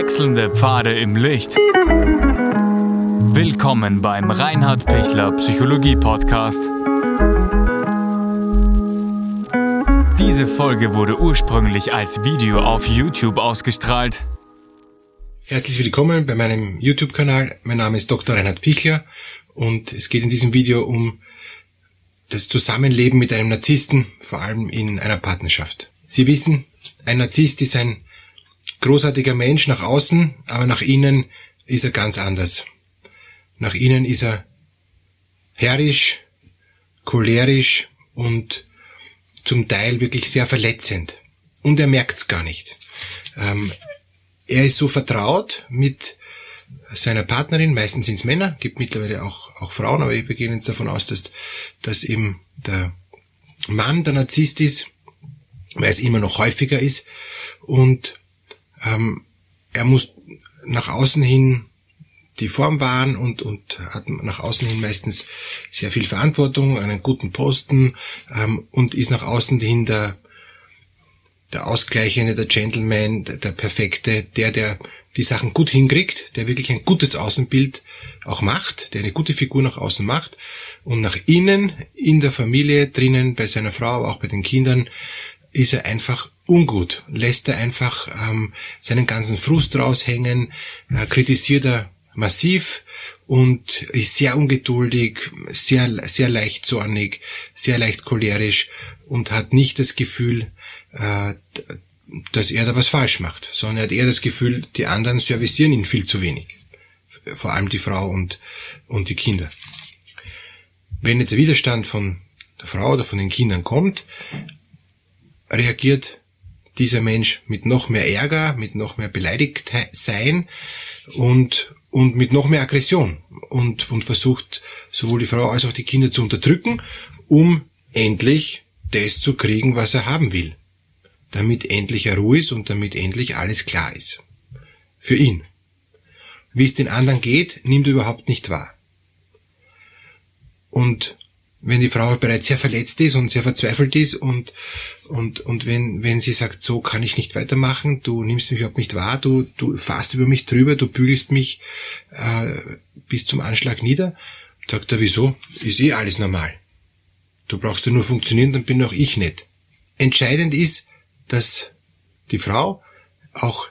Wechselnde Pfade im Licht. Willkommen beim Reinhard Pichler Psychologie Podcast. Diese Folge wurde ursprünglich als Video auf YouTube ausgestrahlt. Herzlich willkommen bei meinem YouTube-Kanal. Mein Name ist Dr. Reinhard Pichler und es geht in diesem Video um das Zusammenleben mit einem Narzissten, vor allem in einer Partnerschaft. Sie wissen, ein Narzisst ist ein großartiger Mensch nach außen, aber nach innen ist er ganz anders. Nach innen ist er herrisch, cholerisch und zum Teil wirklich sehr verletzend. Und er merkt's gar nicht. Ähm, er ist so vertraut mit seiner Partnerin, meistens sind's Männer, gibt mittlerweile auch, auch Frauen, aber wir gehen jetzt davon aus, dass, dass eben der Mann der Narzisst ist, weil es immer noch häufiger ist. Und ähm, er muss nach außen hin die Form wahren und, und hat nach außen hin meistens sehr viel Verantwortung, einen guten Posten ähm, und ist nach außen hin der, der Ausgleichende, der Gentleman, der, der Perfekte, der, der die Sachen gut hinkriegt, der wirklich ein gutes Außenbild auch macht, der eine gute Figur nach außen macht. Und nach innen, in der Familie, drinnen, bei seiner Frau, aber auch bei den Kindern, ist er einfach ungut, lässt er einfach ähm, seinen ganzen Frust raushängen, äh, kritisiert er massiv und ist sehr ungeduldig, sehr, sehr leicht zornig, sehr leicht cholerisch und hat nicht das Gefühl, äh, dass er da was falsch macht, sondern er hat eher das Gefühl, die anderen servicieren ihn viel zu wenig. Vor allem die Frau und, und die Kinder. Wenn jetzt Widerstand von der Frau oder von den Kindern kommt, reagiert dieser Mensch mit noch mehr Ärger, mit noch mehr beleidigt sein und, und mit noch mehr Aggression und, und versucht sowohl die Frau als auch die Kinder zu unterdrücken, um endlich das zu kriegen, was er haben will. Damit endlich er Ruhe ist und damit endlich alles klar ist. Für ihn. Wie es den anderen geht, nimmt er überhaupt nicht wahr. Und wenn die Frau bereits sehr verletzt ist und sehr verzweifelt ist und, und, und wenn, wenn sie sagt, so kann ich nicht weitermachen, du nimmst mich überhaupt nicht wahr, du, du fährst über mich drüber, du bügelst mich äh, bis zum Anschlag nieder, sagt er, wieso? Ist eh alles normal. Du brauchst ja nur funktionieren, dann bin auch ich nicht. Entscheidend ist, dass die Frau auch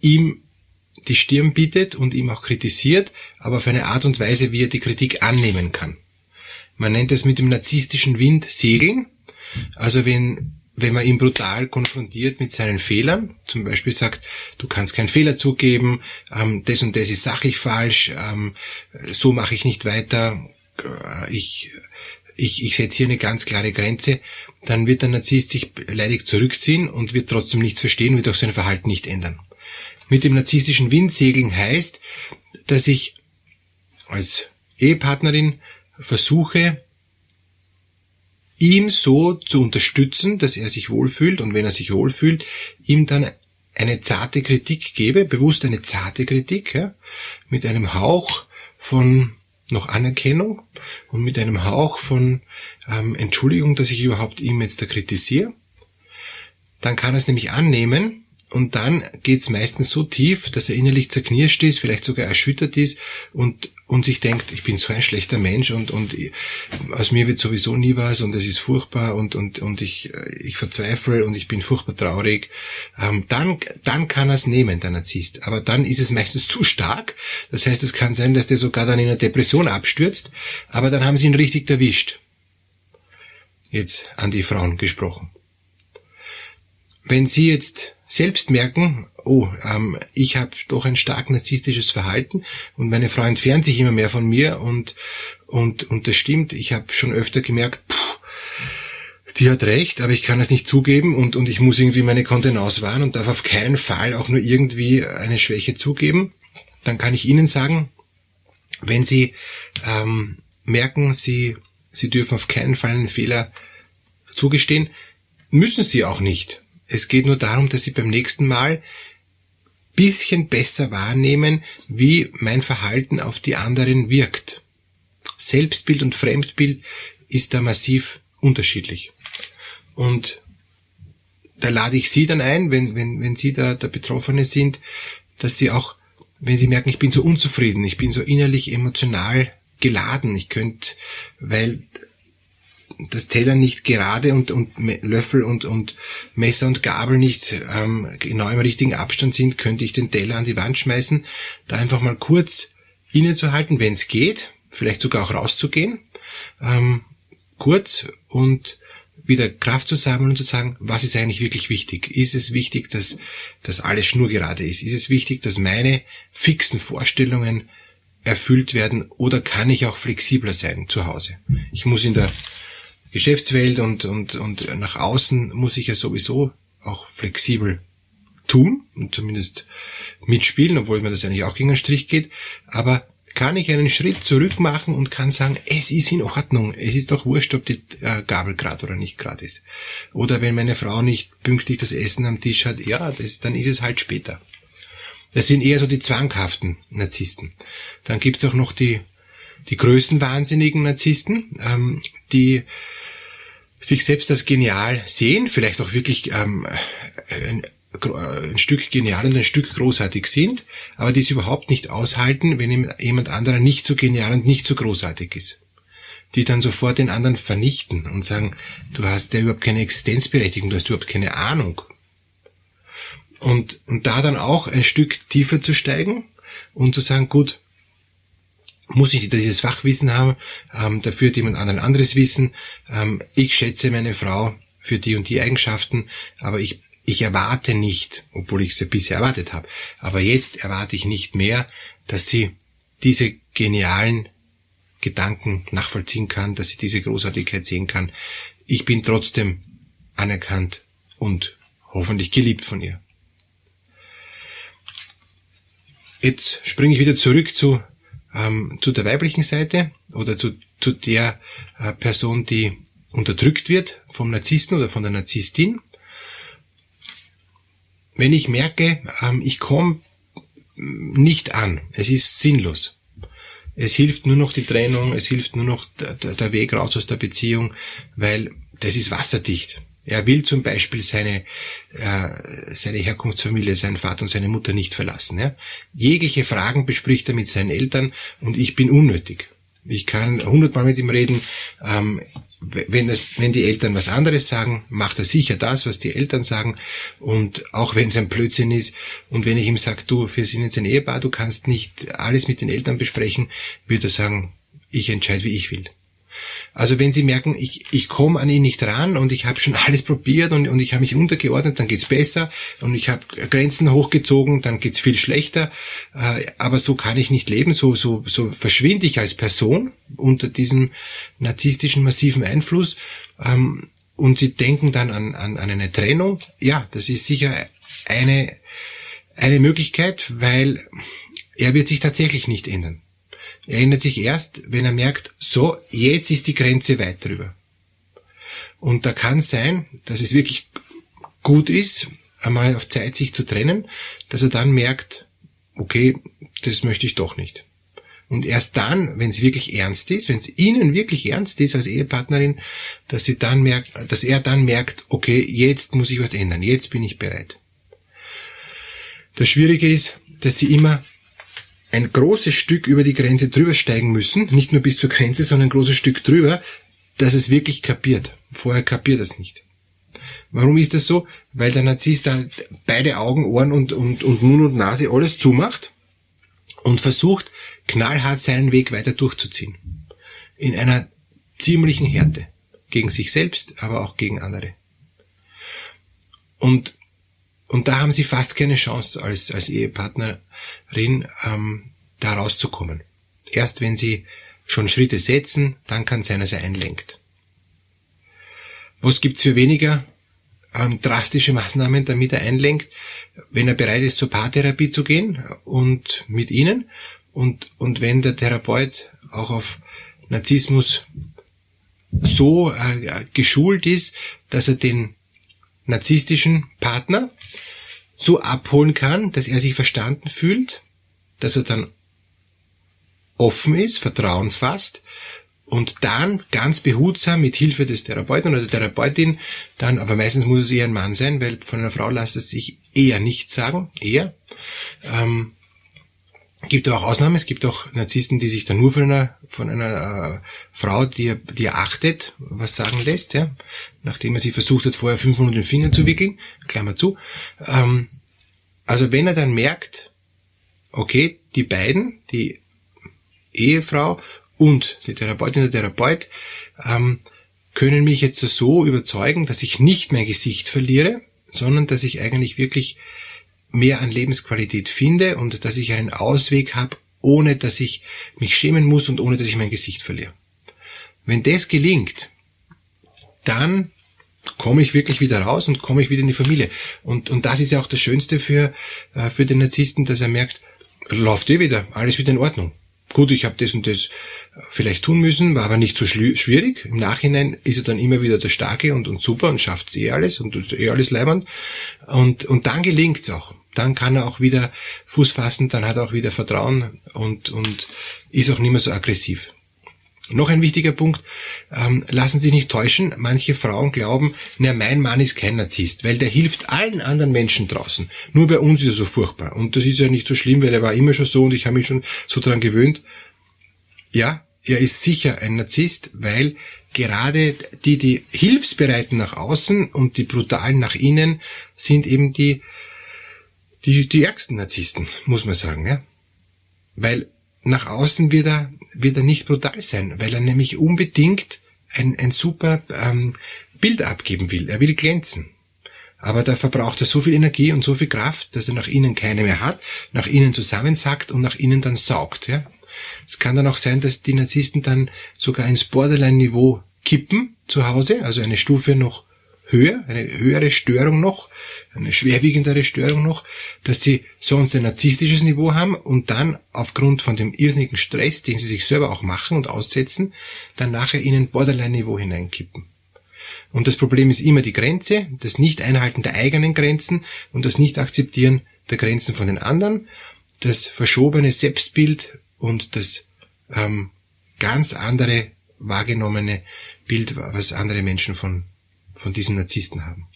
ihm die Stirn bietet und ihm auch kritisiert, aber auf eine Art und Weise, wie er die Kritik annehmen kann. Man nennt es mit dem narzisstischen Wind segeln. Also wenn, wenn man ihn brutal konfrontiert mit seinen Fehlern, zum Beispiel sagt, du kannst keinen Fehler zugeben, ähm, das und das ist sachlich falsch, ähm, so mache ich nicht weiter, äh, ich, ich, ich setze hier eine ganz klare Grenze, dann wird der Narzisst sich leidig zurückziehen und wird trotzdem nichts verstehen, wird auch sein Verhalten nicht ändern. Mit dem narzisstischen Windsegeln heißt, dass ich als Ehepartnerin versuche, ihm so zu unterstützen, dass er sich wohlfühlt und wenn er sich wohlfühlt, ihm dann eine zarte Kritik gebe, bewusst eine zarte Kritik, ja, mit einem Hauch von noch Anerkennung und mit einem Hauch von ähm, Entschuldigung, dass ich überhaupt ihm jetzt da kritisiere. Dann kann er es nämlich annehmen und dann geht's meistens so tief, dass er innerlich zerknirscht ist, vielleicht sogar erschüttert ist und, und sich denkt, ich bin so ein schlechter Mensch und, und aus mir wird sowieso nie was und es ist furchtbar und, und, und ich, ich verzweifle und ich bin furchtbar traurig. Ähm, dann, dann kann er es nehmen, der Narzisst. Aber dann ist es meistens zu stark. Das heißt, es kann sein, dass der sogar dann in eine Depression abstürzt, aber dann haben sie ihn richtig erwischt. Jetzt an die Frauen gesprochen. Wenn Sie jetzt selbst merken, oh, ähm, ich habe doch ein stark narzisstisches Verhalten und meine Frau entfernt sich immer mehr von mir und und und das stimmt. Ich habe schon öfter gemerkt, pff, die hat recht, aber ich kann es nicht zugeben und und ich muss irgendwie meine Kontenance wahren und darf auf keinen Fall auch nur irgendwie eine Schwäche zugeben. Dann kann ich Ihnen sagen, wenn Sie ähm, merken, Sie Sie dürfen auf keinen Fall einen Fehler zugestehen, müssen Sie auch nicht. Es geht nur darum, dass Sie beim nächsten Mal bisschen besser wahrnehmen, wie mein Verhalten auf die anderen wirkt. Selbstbild und Fremdbild ist da massiv unterschiedlich. Und da lade ich Sie dann ein, wenn, wenn, wenn Sie da der Betroffene sind, dass sie auch, wenn sie merken, ich bin so unzufrieden, ich bin so innerlich emotional geladen, ich könnte, weil das Teller nicht gerade und, und Löffel und, und Messer und Gabel nicht ähm, genau im richtigen Abstand sind, könnte ich den Teller an die Wand schmeißen, da einfach mal kurz innezuhalten, wenn es geht, vielleicht sogar auch rauszugehen, ähm, kurz und wieder Kraft zu sammeln und zu sagen, was ist eigentlich wirklich wichtig? Ist es wichtig, dass, dass alles schnurgerade ist? Ist es wichtig, dass meine fixen Vorstellungen erfüllt werden oder kann ich auch flexibler sein zu Hause? Ich muss in der Geschäftswelt und, und, und nach außen muss ich ja sowieso auch flexibel tun und zumindest mitspielen, obwohl mir das eigentlich auch gegen den Strich geht. Aber kann ich einen Schritt zurück machen und kann sagen, es ist in Ordnung. Es ist doch wurscht, ob die äh, Gabel gerade oder nicht gerade ist. Oder wenn meine Frau nicht pünktlich das Essen am Tisch hat, ja, das, dann ist es halt später. Das sind eher so die zwanghaften Narzissten. Dann gibt's auch noch die, die größenwahnsinnigen Narzissten, ähm, die sich selbst als genial sehen, vielleicht auch wirklich ähm, ein, ein Stück genial und ein Stück großartig sind, aber die es überhaupt nicht aushalten, wenn jemand anderer nicht so genial und nicht so großartig ist. Die dann sofort den anderen vernichten und sagen, du hast ja überhaupt keine Existenzberechtigung, du hast überhaupt keine Ahnung. Und, und da dann auch ein Stück tiefer zu steigen und zu sagen, gut, muss ich dieses Fachwissen haben, ähm, dafür hat jemand anderen anderes Wissen. Ähm, ich schätze meine Frau für die und die Eigenschaften, aber ich, ich erwarte nicht, obwohl ich sie bisher erwartet habe, aber jetzt erwarte ich nicht mehr, dass sie diese genialen Gedanken nachvollziehen kann, dass sie diese Großartigkeit sehen kann. Ich bin trotzdem anerkannt und hoffentlich geliebt von ihr. Jetzt springe ich wieder zurück zu ähm, zu der weiblichen Seite oder zu, zu der äh, Person, die unterdrückt wird vom Narzissten oder von der Narzisstin. Wenn ich merke, ähm, ich komme nicht an, es ist sinnlos. Es hilft nur noch die Trennung, es hilft nur noch der, der Weg raus aus der Beziehung, weil das ist wasserdicht. Er will zum Beispiel seine, äh, seine Herkunftsfamilie, seinen Vater und seine Mutter nicht verlassen. Ja? Jegliche Fragen bespricht er mit seinen Eltern und ich bin unnötig. Ich kann hundertmal mit ihm reden. Ähm, wenn, das, wenn die Eltern was anderes sagen, macht er sicher das, was die Eltern sagen. Und auch wenn es ein Blödsinn ist und wenn ich ihm sage, du, wir sind jetzt ein Ehepaar, du kannst nicht alles mit den Eltern besprechen, wird er sagen, ich entscheide, wie ich will. Also wenn Sie merken, ich, ich komme an ihn nicht ran und ich habe schon alles probiert und, und ich habe mich untergeordnet, dann geht's besser und ich habe Grenzen hochgezogen, dann geht's viel schlechter. Äh, aber so kann ich nicht leben, so, so, so verschwinde ich als Person unter diesem narzisstischen massiven Einfluss. Ähm, und Sie denken dann an, an, an eine Trennung. Ja, das ist sicher eine, eine Möglichkeit, weil er wird sich tatsächlich nicht ändern. Er ändert sich erst, wenn er merkt, so, jetzt ist die Grenze weit drüber. Und da kann sein, dass es wirklich gut ist, einmal auf Zeit sich zu trennen, dass er dann merkt, okay, das möchte ich doch nicht. Und erst dann, wenn es wirklich ernst ist, wenn es Ihnen wirklich ernst ist als Ehepartnerin, dass sie dann merkt, dass er dann merkt, okay, jetzt muss ich was ändern, jetzt bin ich bereit. Das Schwierige ist, dass Sie immer ein großes Stück über die Grenze drüber steigen müssen, nicht nur bis zur Grenze, sondern ein großes Stück drüber, dass es wirklich kapiert. Vorher kapiert es nicht. Warum ist das so? Weil der Narzisst da beide Augen, Ohren und, und, und Mund und Nase alles zumacht und versucht, knallhart seinen Weg weiter durchzuziehen. In einer ziemlichen Härte. Gegen sich selbst, aber auch gegen andere. Und und da haben sie fast keine Chance als, als Ehepartnerin, ähm, da rauszukommen. Erst wenn sie schon Schritte setzen, dann kann sein, dass er einlenkt. Was gibt's für weniger ähm, drastische Maßnahmen, damit er einlenkt, wenn er bereit ist, zur Paartherapie zu gehen und mit ihnen und, und wenn der Therapeut auch auf Narzissmus so äh, geschult ist, dass er den narzisstischen Partner so abholen kann, dass er sich verstanden fühlt, dass er dann offen ist, Vertrauen fasst und dann ganz behutsam mit Hilfe des Therapeuten oder der Therapeutin dann, aber meistens muss es eher ein Mann sein, weil von einer Frau lässt es sich eher nicht sagen, eher, Ähm, gibt auch Ausnahmen. Es gibt auch Narzissten, die sich dann nur von einer, von einer äh, Frau, die er, die er achtet, was sagen lässt, ja. Nachdem er sie versucht hat, vorher fünf Minuten den Finger zu wickeln, Klammer zu. Ähm, also wenn er dann merkt, okay, die beiden, die Ehefrau und die Therapeutin oder Therapeut, ähm, können mich jetzt so überzeugen, dass ich nicht mein Gesicht verliere, sondern dass ich eigentlich wirklich mehr an Lebensqualität finde und dass ich einen Ausweg habe, ohne dass ich mich schämen muss und ohne dass ich mein Gesicht verliere. Wenn das gelingt, dann komme ich wirklich wieder raus und komme ich wieder in die Familie. Und, und das ist ja auch das Schönste für, äh, für den Narzissten, dass er merkt, läuft eh wieder, alles wieder in Ordnung. Gut, ich habe das und das vielleicht tun müssen, war aber nicht so schwierig. Im Nachhinein ist er dann immer wieder der Starke und, und super und schafft eh alles und eh alles leibend. Und, und dann gelingt's auch. Dann kann er auch wieder Fuß fassen, dann hat er auch wieder Vertrauen und, und ist auch nicht mehr so aggressiv. Noch ein wichtiger Punkt, ähm, lassen Sie nicht täuschen, manche Frauen glauben, na, mein Mann ist kein Narzisst, weil der hilft allen anderen Menschen draußen. Nur bei uns ist er so furchtbar. Und das ist ja nicht so schlimm, weil er war immer schon so und ich habe mich schon so dran gewöhnt. Ja, er ist sicher ein Narzisst, weil gerade die, die Hilfsbereiten nach außen und die brutalen nach innen sind eben die, die, die ärgsten Narzissten, muss man sagen, ja. Weil nach außen wird er, wird er nicht brutal sein, weil er nämlich unbedingt ein, ein super ähm, Bild abgeben will. Er will glänzen. Aber da verbraucht er so viel Energie und so viel Kraft, dass er nach innen keine mehr hat, nach innen zusammensackt und nach innen dann saugt. Ja? Es kann dann auch sein, dass die Narzissten dann sogar ins Borderline-Niveau kippen zu Hause, also eine Stufe noch höher, eine höhere Störung noch, eine schwerwiegendere Störung noch, dass sie sonst ein narzisstisches Niveau haben und dann aufgrund von dem irrsinnigen Stress, den sie sich selber auch machen und aussetzen, dann nachher in ein Borderline-Niveau hineinkippen. Und das Problem ist immer die Grenze, das Nicht-Einhalten der eigenen Grenzen und das Nicht-Akzeptieren der Grenzen von den anderen, das verschobene Selbstbild und das ähm, ganz andere wahrgenommene Bild, was andere Menschen von, von diesen Narzissten haben.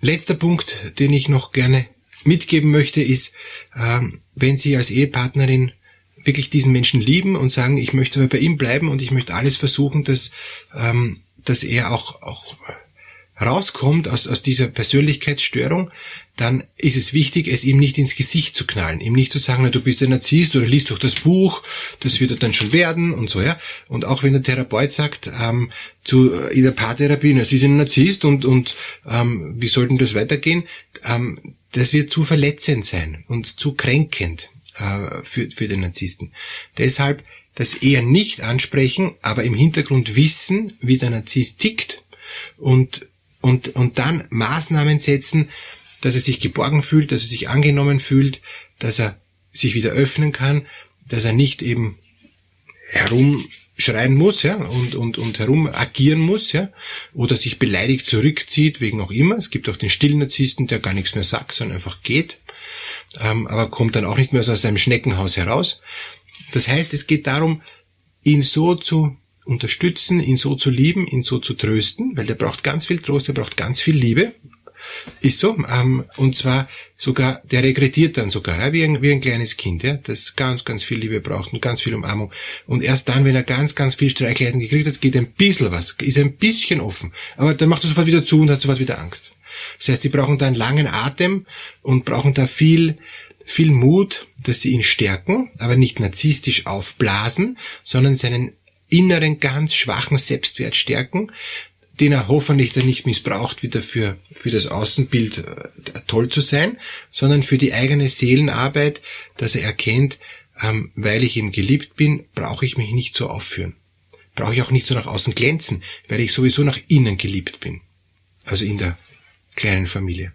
Letzter Punkt, den ich noch gerne mitgeben möchte, ist, ähm, wenn Sie als Ehepartnerin wirklich diesen Menschen lieben und sagen, ich möchte bei ihm bleiben und ich möchte alles versuchen, dass, ähm, dass er auch, auch rauskommt aus, aus dieser Persönlichkeitsstörung, dann ist es wichtig, es ihm nicht ins Gesicht zu knallen, ihm nicht zu sagen, na, du bist ein Narzisst oder liest doch das Buch, das wird er dann schon werden und so, ja. Und auch wenn der Therapeut sagt, ähm, zu äh, in der Paartherapie, na, sie sind ein Narzisst und, und ähm, wie sollten das weitergehen, ähm, das wird zu verletzend sein und zu kränkend äh, für, für den Narzissten. Deshalb das eher nicht ansprechen, aber im Hintergrund wissen, wie der Narzisst tickt und und, und dann Maßnahmen setzen, dass er sich geborgen fühlt, dass er sich angenommen fühlt, dass er sich wieder öffnen kann, dass er nicht eben herumschreien muss, ja, und, und, und herum agieren muss, ja, oder sich beleidigt zurückzieht, wegen auch immer. Es gibt auch den stillen Narzissten, der gar nichts mehr sagt, sondern einfach geht, ähm, aber kommt dann auch nicht mehr aus seinem Schneckenhaus heraus. Das heißt, es geht darum, ihn so zu unterstützen, ihn so zu lieben, ihn so zu trösten, weil der braucht ganz viel Trost, der braucht ganz viel Liebe. Ist so. Ähm, und zwar sogar, der regrediert dann sogar, ja, wie, ein, wie ein kleines Kind, ja, das ganz, ganz viel Liebe braucht und ganz viel Umarmung. Und erst dann, wenn er ganz, ganz viel Streichleiten gekriegt hat, geht ein bisschen was, ist ein bisschen offen. Aber dann macht er sofort wieder zu und hat sofort wieder Angst. Das heißt, sie brauchen da einen langen Atem und brauchen da viel, viel Mut, dass sie ihn stärken, aber nicht narzisstisch aufblasen, sondern seinen inneren, ganz schwachen Selbstwert stärken, den er hoffentlich dann nicht missbraucht, wieder für, für das Außenbild äh, toll zu sein, sondern für die eigene Seelenarbeit, dass er erkennt, ähm, weil ich ihm geliebt bin, brauche ich mich nicht so aufführen. Brauche ich auch nicht so nach außen glänzen, weil ich sowieso nach innen geliebt bin. Also in der kleinen Familie.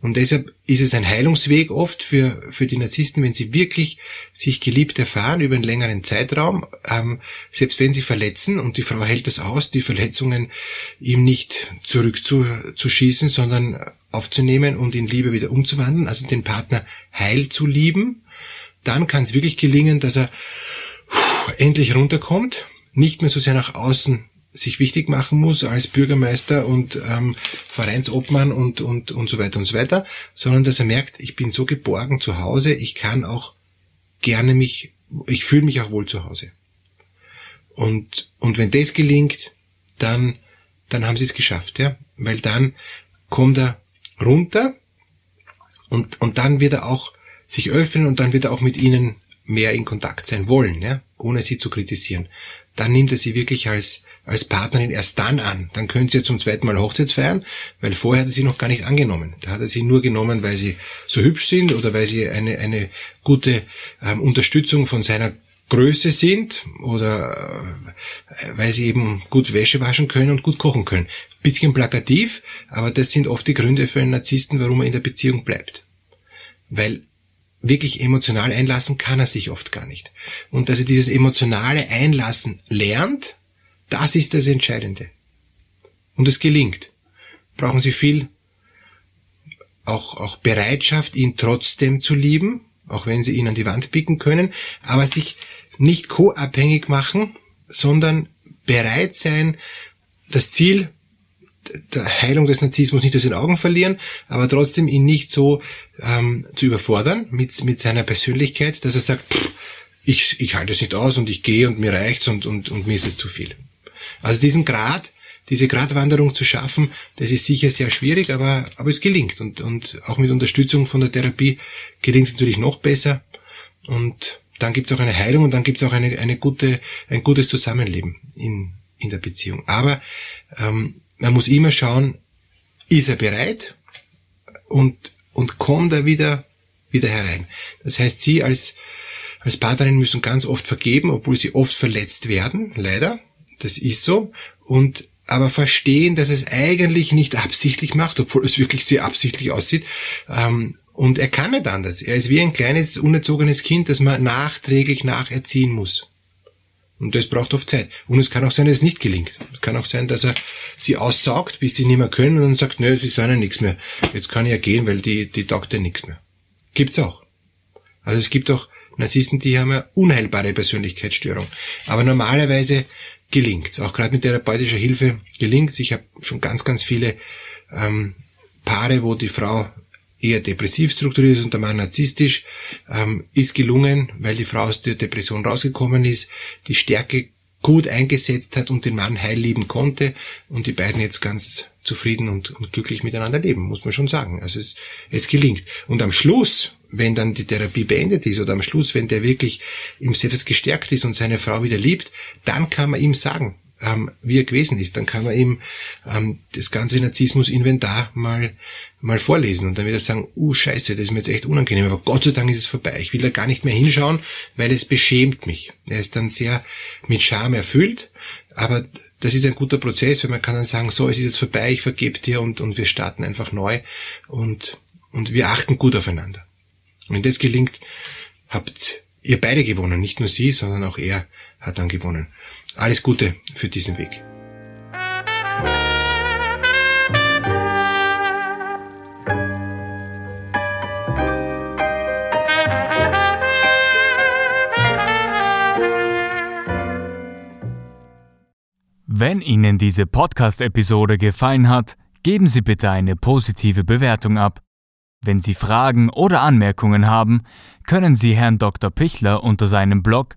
Und deshalb ist es ein Heilungsweg oft für, für die Narzissten, wenn sie wirklich sich geliebt erfahren über einen längeren Zeitraum, ähm, selbst wenn sie verletzen und die Frau hält das aus, die Verletzungen ihm nicht zurückzuschießen, sondern aufzunehmen und in Liebe wieder umzuwandeln, also den Partner heil zu lieben, dann kann es wirklich gelingen, dass er endlich runterkommt, nicht mehr so sehr nach außen sich wichtig machen muss als Bürgermeister und ähm, Vereinsobmann und, und, und so weiter und so weiter, sondern dass er merkt, ich bin so geborgen zu Hause, ich kann auch gerne mich, ich fühle mich auch wohl zu Hause. Und, und wenn das gelingt, dann, dann haben sie es geschafft, ja, weil dann kommt er runter und, und dann wird er auch sich öffnen und dann wird er auch mit ihnen mehr in Kontakt sein wollen, ja, ohne sie zu kritisieren. Dann nimmt er sie wirklich als, als Partnerin erst dann an. Dann können sie ja zum zweiten Mal Hochzeits feiern, weil vorher hat er sie noch gar nicht angenommen. Da hat er sie nur genommen, weil sie so hübsch sind oder weil sie eine, eine gute ähm, Unterstützung von seiner Größe sind oder äh, weil sie eben gut Wäsche waschen können und gut kochen können. Bisschen plakativ, aber das sind oft die Gründe für einen Narzissten, warum er in der Beziehung bleibt. Weil wirklich emotional einlassen kann er sich oft gar nicht. Und dass er dieses emotionale Einlassen lernt, das ist das Entscheidende. Und es gelingt. Brauchen Sie viel auch, auch Bereitschaft, ihn trotzdem zu lieben, auch wenn Sie ihn an die Wand picken können, aber sich nicht co-abhängig machen, sondern bereit sein, das Ziel der Heilung des Narzissmus nicht aus den Augen verlieren, aber trotzdem ihn nicht so ähm, zu überfordern mit, mit seiner Persönlichkeit, dass er sagt, pff, ich, ich halte es nicht aus und ich gehe und mir reicht's und, und, und mir ist es zu viel. Also diesen Grad, diese Gratwanderung zu schaffen, das ist sicher sehr schwierig, aber, aber es gelingt. Und, und auch mit Unterstützung von der Therapie gelingt es natürlich noch besser. Und dann gibt es auch eine Heilung und dann gibt es auch eine, eine gute, ein gutes Zusammenleben in, in der Beziehung. Aber ähm, man muss immer schauen, ist er bereit und, und kommt er wieder, wieder herein. Das heißt, Sie als, als Partnerin müssen ganz oft vergeben, obwohl Sie oft verletzt werden, leider. Das ist so. Und aber verstehen, dass es eigentlich nicht absichtlich macht, obwohl es wirklich sehr absichtlich aussieht. Ähm, und er kann nicht anders. Er ist wie ein kleines, unerzogenes Kind, das man nachträglich nacherziehen muss. Und das braucht oft Zeit. Und es kann auch sein, dass es nicht gelingt. Es kann auch sein, dass er sie aussaugt, bis sie nicht mehr können und dann sagt, nö, sie sind ja nichts mehr. Jetzt kann ich ja gehen, weil die, die taugt ja nichts mehr. Gibt's auch. Also es gibt auch Narzissten, die haben eine unheilbare Persönlichkeitsstörung. Aber normalerweise gelingt's. Auch gerade mit therapeutischer Hilfe gelingt's. Ich habe schon ganz, ganz viele ähm, Paare, wo die Frau eher depressiv strukturiert ist und der Mann narzisstisch, ähm, ist gelungen, weil die Frau aus der Depression rausgekommen ist, die Stärke gut eingesetzt hat und den Mann heil lieben konnte und die beiden jetzt ganz zufrieden und, und glücklich miteinander leben, muss man schon sagen. Also es, es gelingt. Und am Schluss, wenn dann die Therapie beendet ist oder am Schluss, wenn der wirklich im Selbst gestärkt ist und seine Frau wieder liebt, dann kann man ihm sagen, ähm, wie er gewesen ist. Dann kann man ihm ähm, das ganze Narzissmus-Inventar mal, mal vorlesen und dann wird er sagen, uh, scheiße, das ist mir jetzt echt unangenehm, aber Gott sei Dank ist es vorbei. Ich will da gar nicht mehr hinschauen, weil es beschämt mich. Er ist dann sehr mit Scham erfüllt, aber das ist ein guter Prozess, weil man kann dann sagen, so, es ist jetzt vorbei, ich vergebe dir und, und wir starten einfach neu und, und wir achten gut aufeinander. Wenn das gelingt, habt ihr beide gewonnen, nicht nur sie, sondern auch er hat dann gewonnen. Alles Gute für diesen Weg. Wenn Ihnen diese Podcast-Episode gefallen hat, geben Sie bitte eine positive Bewertung ab. Wenn Sie Fragen oder Anmerkungen haben, können Sie Herrn Dr. Pichler unter seinem Blog